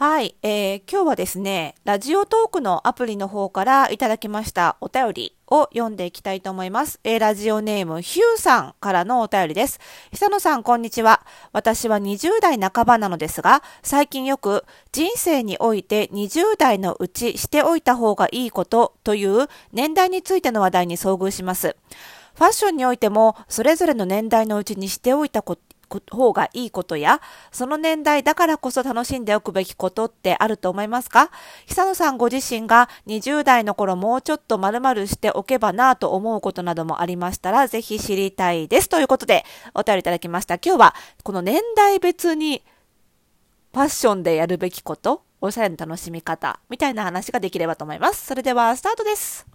はい、えー、今日はですね、ラジオトークのアプリの方からいただきましたお便りを読んでいきたいと思います。えー、ラジオネームヒューさんからのお便りです。久野さん、こんにちは。私は20代半ばなのですが、最近よく人生において20代のうちしておいた方がいいことという年代についての話題に遭遇します。ファッションにおいても、それぞれの年代のうちにしておいたこと方がいいことや、その年代だからこそ楽しんでおくべきことってあると思いますか？久野さんご自身が20代の頃もうちょっと丸々しておけばなと思うことなどもありましたら、ぜひ知りたいです。ということで、お便りいただきました。今日は、この年代別にファッションでやるべきこと、おしゃれの楽しみ方、みたいな話ができればと思います。それでは、スタートです。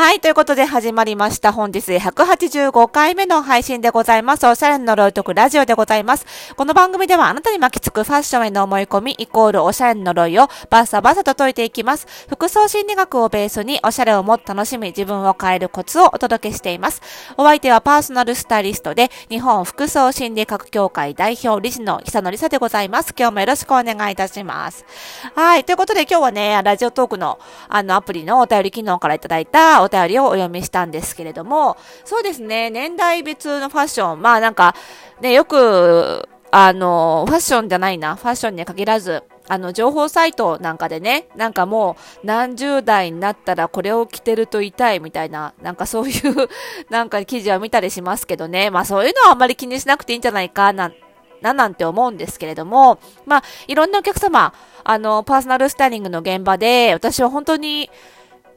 はい。ということで始まりました。本日185回目の配信でございます。おしゃれの呪いとくラジオでございます。この番組ではあなたに巻きつくファッションへの思い込みイコールおしゃれの呪いをバサバサと解いていきます。服装心理学をベースにおしゃれをもっと楽しみ自分を変えるコツをお届けしています。お相手はパーソナルスタイリストで日本服装心理学協会代表理事の久野里沙でございます。今日もよろしくお願いいたします。はい。ということで今日はね、ラジオトークのあのアプリのお便り機能からいただいた便りをお読みしたんですけれども、そうですね、年代別のファッション、まあなんか、ね、よく、あの、ファッションじゃないな、ファッションに限らず、あの、情報サイトなんかでね、なんかもう何十代になったらこれを着てると痛いみたいな、なんかそういう なんか記事は見たりしますけどね、まあそういうのはあんまり気にしなくていいんじゃないかな、ななんて思うんですけれども、まあいろんなお客様、あの、パーソナルスタイリングの現場で、私は本当に、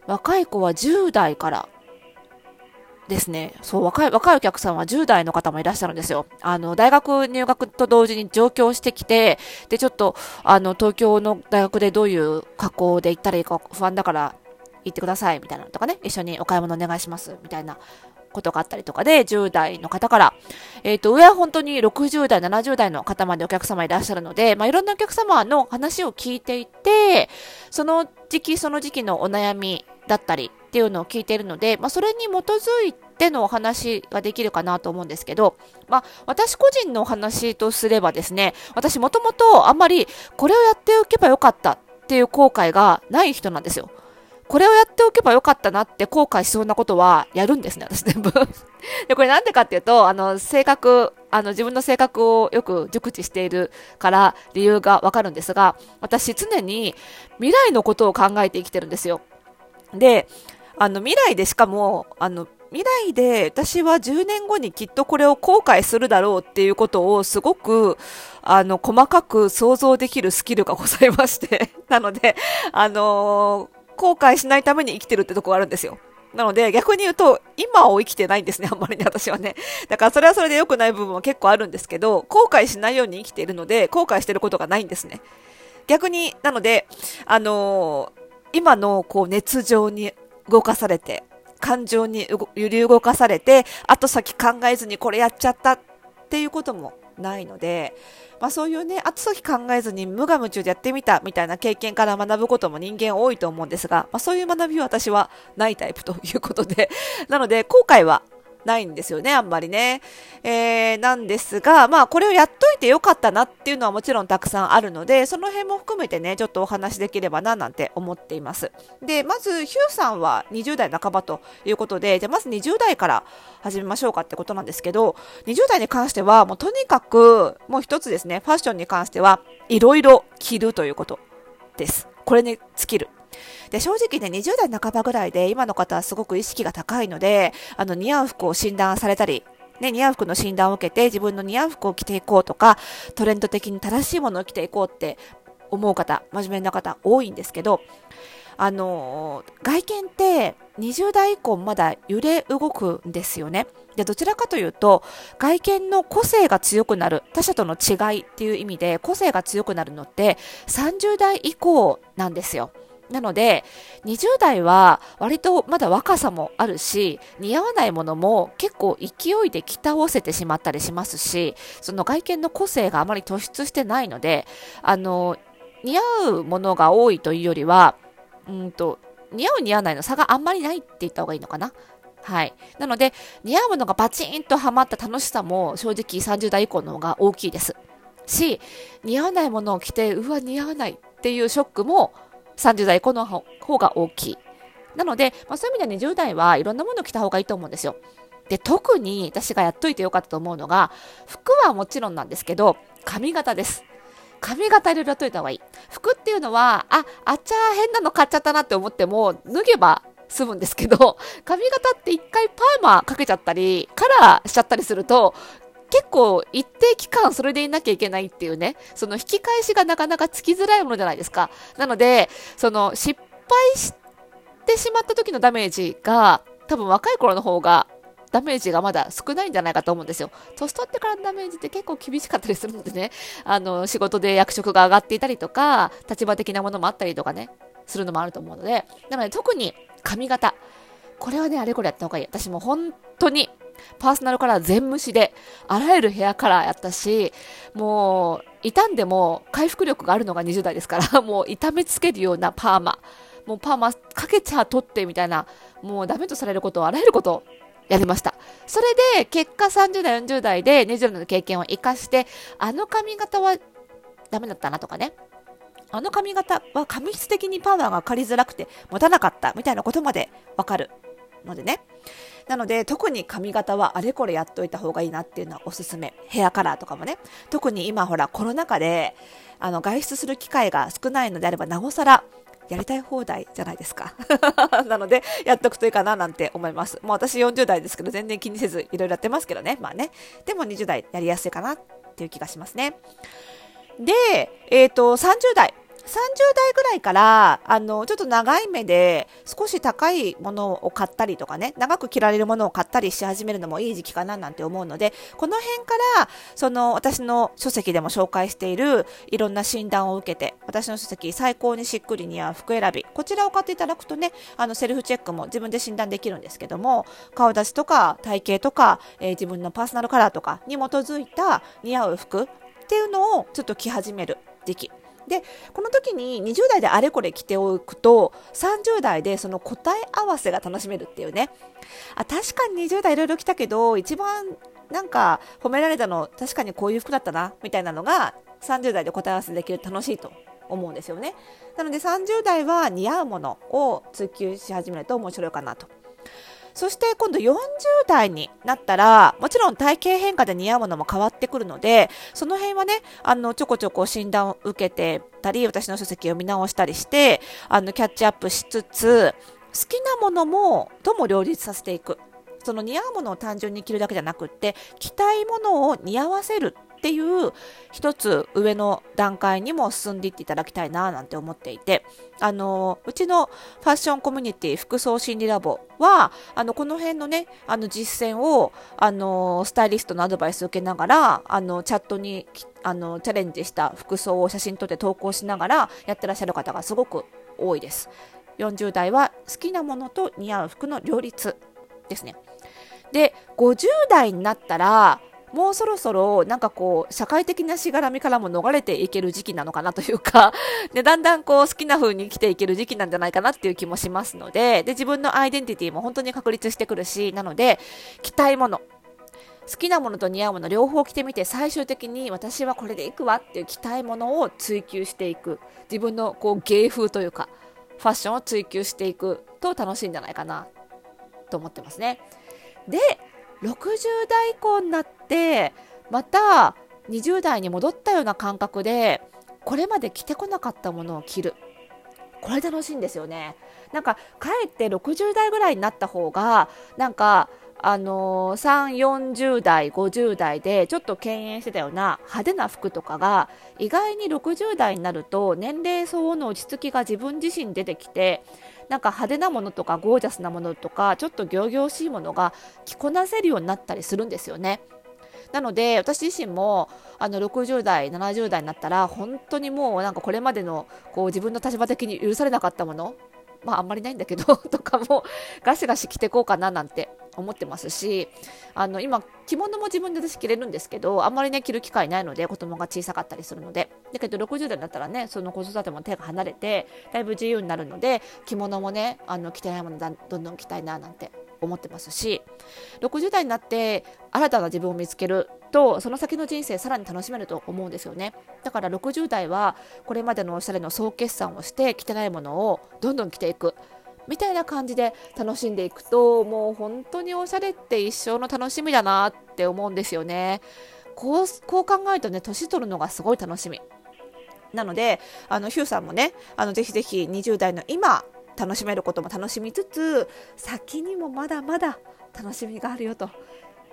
若い子は10代からですね、そう、若い、若いお客さんは10代の方もいらっしゃるんですよ。あの、大学入学と同時に上京してきて、で、ちょっと、あの、東京の大学でどういう格好で行ったらいいか不安だから行ってください、みたいなのとかね、一緒にお買い物お願いします、みたいなことがあったりとかで、10代の方から、えっ、ー、と、上は本当に60代、70代の方までお客様いらっしゃるので、まあ、いろんなお客様の話を聞いていて、その時期その時期のお悩みだったりっていうのを聞いているので、まあ、それに基づいてのお話ができるかなと思うんですけど、まあ、私個人のお話とすればですね、私もともとあんまりこれをやっておけばよかったっていう後悔がない人なんですよ。これをやっておけばよかったなって後悔しそうなことはやるんですね、私全部 で、これなんでかっていうと、あの、性格、あの、自分の性格をよく熟知しているから理由がわかるんですが、私常に未来のことを考えて生きてるんですよ。で、あの、未来でしかも、あの、未来で私は10年後にきっとこれを後悔するだろうっていうことをすごく、あの、細かく想像できるスキルがございまして なので、あのー、後悔しないために生きてるってとこがあるんですよ。なので、逆に言うと、今を生きてないんですね、あんまりね、私はね。だから、それはそれで良くない部分は結構あるんですけど、後悔しないように生きているので、後悔してることがないんですね。逆に、なので、あのー、今の、こう、熱情に動かされて、感情に揺り動かされて、後先考えずにこれやっちゃったっていうこともないので、まあそういうね、後先考えずに無我夢中でやってみたみたいな経験から学ぶことも人間多いと思うんですが、まあそういう学びは私はないタイプということで、なので後悔はないんですよね、あんまりね。えー、なんですが、まあ、これをやっといてよかったなっていうのはもちろんたくさんあるので、その辺も含めてね、ちょっとお話しできればな、なんて思っています。で、まず、ヒューさんは20代半ばということで、じゃまず20代から始めましょうかってことなんですけど、20代に関しては、もうとにかく、もう一つですね、ファッションに関しては、いろいろ着るということです。これに尽きる。で、正直ね、20代半ばぐらいで、今の方はすごく意識が高いので、あの、似合う服を診断されたり、ね、似合う服の診断を受けて、自分の似合う服を着ていこうとか、トレンド的に正しいものを着ていこうって思う方、真面目な方多いんですけど、あの外見って20代以降まだ揺れ動くんですよね。で、どちらかというと、外見の個性が強くなる、他者との違いっていう意味で個性が強くなるのって30代以降なんですよ。なので、20代は割とまだ若さもあるし、似合わないものも結構勢いで着倒せてしまったりしますし、その外見の個性があまり突出してないので、あの、似合うものが多いというよりは、うんと、似合う似合わないの差があんまりないって言った方がいいのかな。はい。なので、似合うものがバチンとはまった楽しさも正直30代以降の方が大きいです。し、似合わないものを着て、うわ、似合わないっていうショックも30代以降の方が大きい。なので、まあ、そういう意味では20代はいろんなものを着た方がいいと思うんですよ。で、特に私がやっといてよかったと思うのが、服はもちろんなんですけど、髪型です。髪型いろいろやっといた方がいい。服っていうのは、あ、あっちゃ変なの買っちゃったなって思っても、脱げば済むんですけど、髪型って一回パーマかけちゃったり、カラーしちゃったりすると、結構一定期間それでいなきゃいけないっていうね、その引き返しがなかなかつきづらいものじゃないですか。なので、その失敗してしまった時のダメージが、多分若い頃の方がダメージがまだ少ないんじゃないかと思うんですよ。年取ってからのダメージって結構厳しかったりするのでね、あの、仕事で役職が上がっていたりとか、立場的なものもあったりとかね、するのもあると思うので、なので特に髪型。これはね、あれこれやった方がいい。私も本当にパーソナルカラー全無視で、あらゆるヘアカラーやったし、もう、傷んでも回復力があるのが20代ですから、もう痛めつけるようなパーマ。もうパーマかけちゃ取ってみたいな、もうダメとされることをあらゆることをやりました。それで、結果30代、40代で20代の経験を活かして、あの髪型はダメだったなとかね。あの髪型は髪質的にパワーが借りづらくて持たなかったみたいなことまでわかるのでね。なので、特に髪型はあれこれやっといた方がいいなっていうのはおすすめ。ヘアカラーとかもね。特に今ほらコロナ禍で、あの、外出する機会が少ないのであれば、なおさら、やりたい放題じゃないですか。なので、やっとくといいかななんて思います。もう私40代ですけど、全然気にせずいろいろやってますけどね。まあね。でも20代やりやすいかなっていう気がしますね。で、えっ、ー、と、30代。30代ぐらいから、あの、ちょっと長い目で少し高いものを買ったりとかね、長く着られるものを買ったりし始めるのもいい時期かななんて思うので、この辺から、その、私の書籍でも紹介しているいろんな診断を受けて、私の書籍、最高にしっくり似合う服選び、こちらを買っていただくとね、あの、セルフチェックも自分で診断できるんですけども、顔立ちとか体型とか、えー、自分のパーソナルカラーとかに基づいた似合う服っていうのをちょっと着始める時期。でこの時に20代であれこれ着ておくと30代でその答え合わせが楽しめるっていうね。あ確かに20代いろいろ着たけど一番なんか褒められたの確かにこういう服だったなみたいなのが30代で答え合わせできる楽しいと思うんですよね。なので30代は似合うものを追求し始めると面白いかなと。そして今度40代になったら、もちろん体型変化で似合うものも変わってくるので、その辺はね、あの、ちょこちょこ診断を受けてたり、私の書籍を見直したりして、あの、キャッチアップしつつ、好きなものも、とも両立させていく。その似合うものを単純に着るだけじゃなくって、着たいものを似合わせるっていう一つ上の段階にも進んでいっていただきたいななんて思っていて、あの、うちのファッションコミュニティ服装心理ラボは、あの、この辺のね、あの実践を、あの、スタイリストのアドバイスを受けながら、あの、チャットに、あの、チャレンジした服装を写真撮って投稿しながらやってらっしゃる方がすごく多いです。40代は好きなものと似合う服の両立ですね。で、50代になったら、もうそろそろなんかこう社会的なしがらみからも逃れていける時期なのかなというか でだんだんこう好きな風に生きていける時期なんじゃないかなっていう気もしますのでで自分のアイデンティティも本当に確立してくるしなので着たいもの好きなものと似合うもの両方着てみて最終的に私はこれでいくわっていう着たいものを追求していく。自分のこう芸風というかファッションを追求していくと楽しいんじゃないかなと思ってますね。で60代以降になってまた20代に戻ったような感覚でこれまで着てこなかったものを着る。これ楽しいんですよね。なんかかえって60代ぐらいになった方がなんかあのー、3、40代、50代でちょっと敬遠してたような派手な服とかが意外に60代になると年齢相応の落ち着きが自分自身出てきてなんか派手なものとかゴージャスなものとかちょっと仰々しいものが着こなせるようになったりするんですよね。なので私自身もあの60代70代になったら本当にもうなんかこれまでのこう自分の立場的に許されなかったものまああんまりないんだけど とかもガシガシ着てこうかななんて思ってますしあの今着物も自分で私着れるんですけどあんまりね着る機会ないので子供が小さかったりするので。だけど60代になったらねその子育ても手が離れてだいぶ自由になるので着物もねあの着てないものだどんどん着たいななんて思ってますし。60代になって新たな自分を見つけるとその先の人生さらに楽しめると思うんですよね。だから60代はこれまでのおしゃれの総決算をして着てないものをどんどん着ていく。みたいな感じで楽しんでいくともう本当におしゃれって一生の楽しみだなって思うんですよね。こうこう考えるとね年取るのがすごい楽しみ。なのであのヒューさんもねあのぜひぜひ20代の今楽しめることも楽しみつつ先にもまだまだ楽しみがあるよと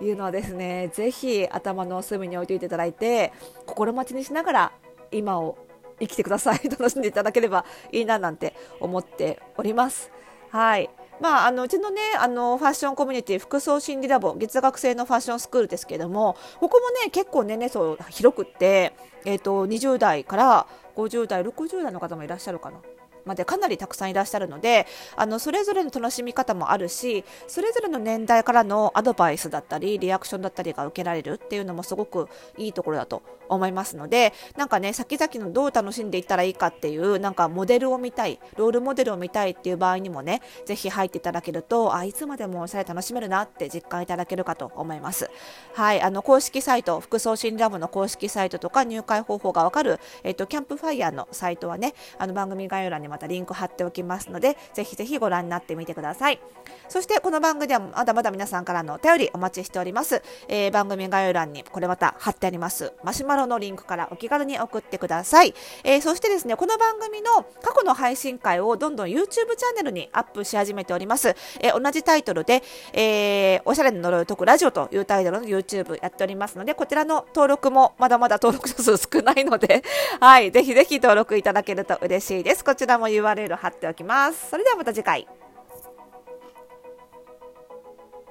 いうのはですねぜひ頭の隅に置いておいていただいて心待ちにしながら今を生きてください。楽しんでいただければいいななんて思っております。はい。まあ、あのうちのねあのファッションコミュニティ服装心理ラボ月額制のファッションスクールですけどもここもね結構年齢層広くって、えーと20代から50代60代の方もいらっしゃるかな。までかなりたくさんいらっしゃるのであのそれぞれの楽しみ方もあるしそれぞれの年代からのアドバイスだったりリアクションだったりが受けられるっていうのもすごくいいところだと思いますのでなんかね先々のどう楽しんでいったらいいかっていうなんかモデルを見たいロールモデルを見たいっていう場合にもねぜひ入っていただけるとあいつまでもおしゃれ楽しめるなって実感いただけるかと思います。はいあの公式サイト服装心理ラボの公式サイトとか入会方法がわかる、えっと、キャンプファイヤーのサイトはねあの番組概要欄にまたリンク貼っておきますのでぜひぜひご覧になってみてください。そしてこの番組ではまだまだ皆さんからのお便りお待ちしております、えー、番組概要欄にこれまた貼ってありますマシュマロのリンクからお気軽に送ってください、えー、そしてですねこの番組の過去の配信会をどんどん YouTube チャンネルにアップし始めております、えー、同じタイトルで、えー、おしゃれの呪いを解くラジオというタイトルの YouTube やっておりますのでこちらの登録もまだまだ登録者数少ないのではいぜひぜひ登録いただけると嬉しいです。こちらも URL 貼っておきます。それではまた次回。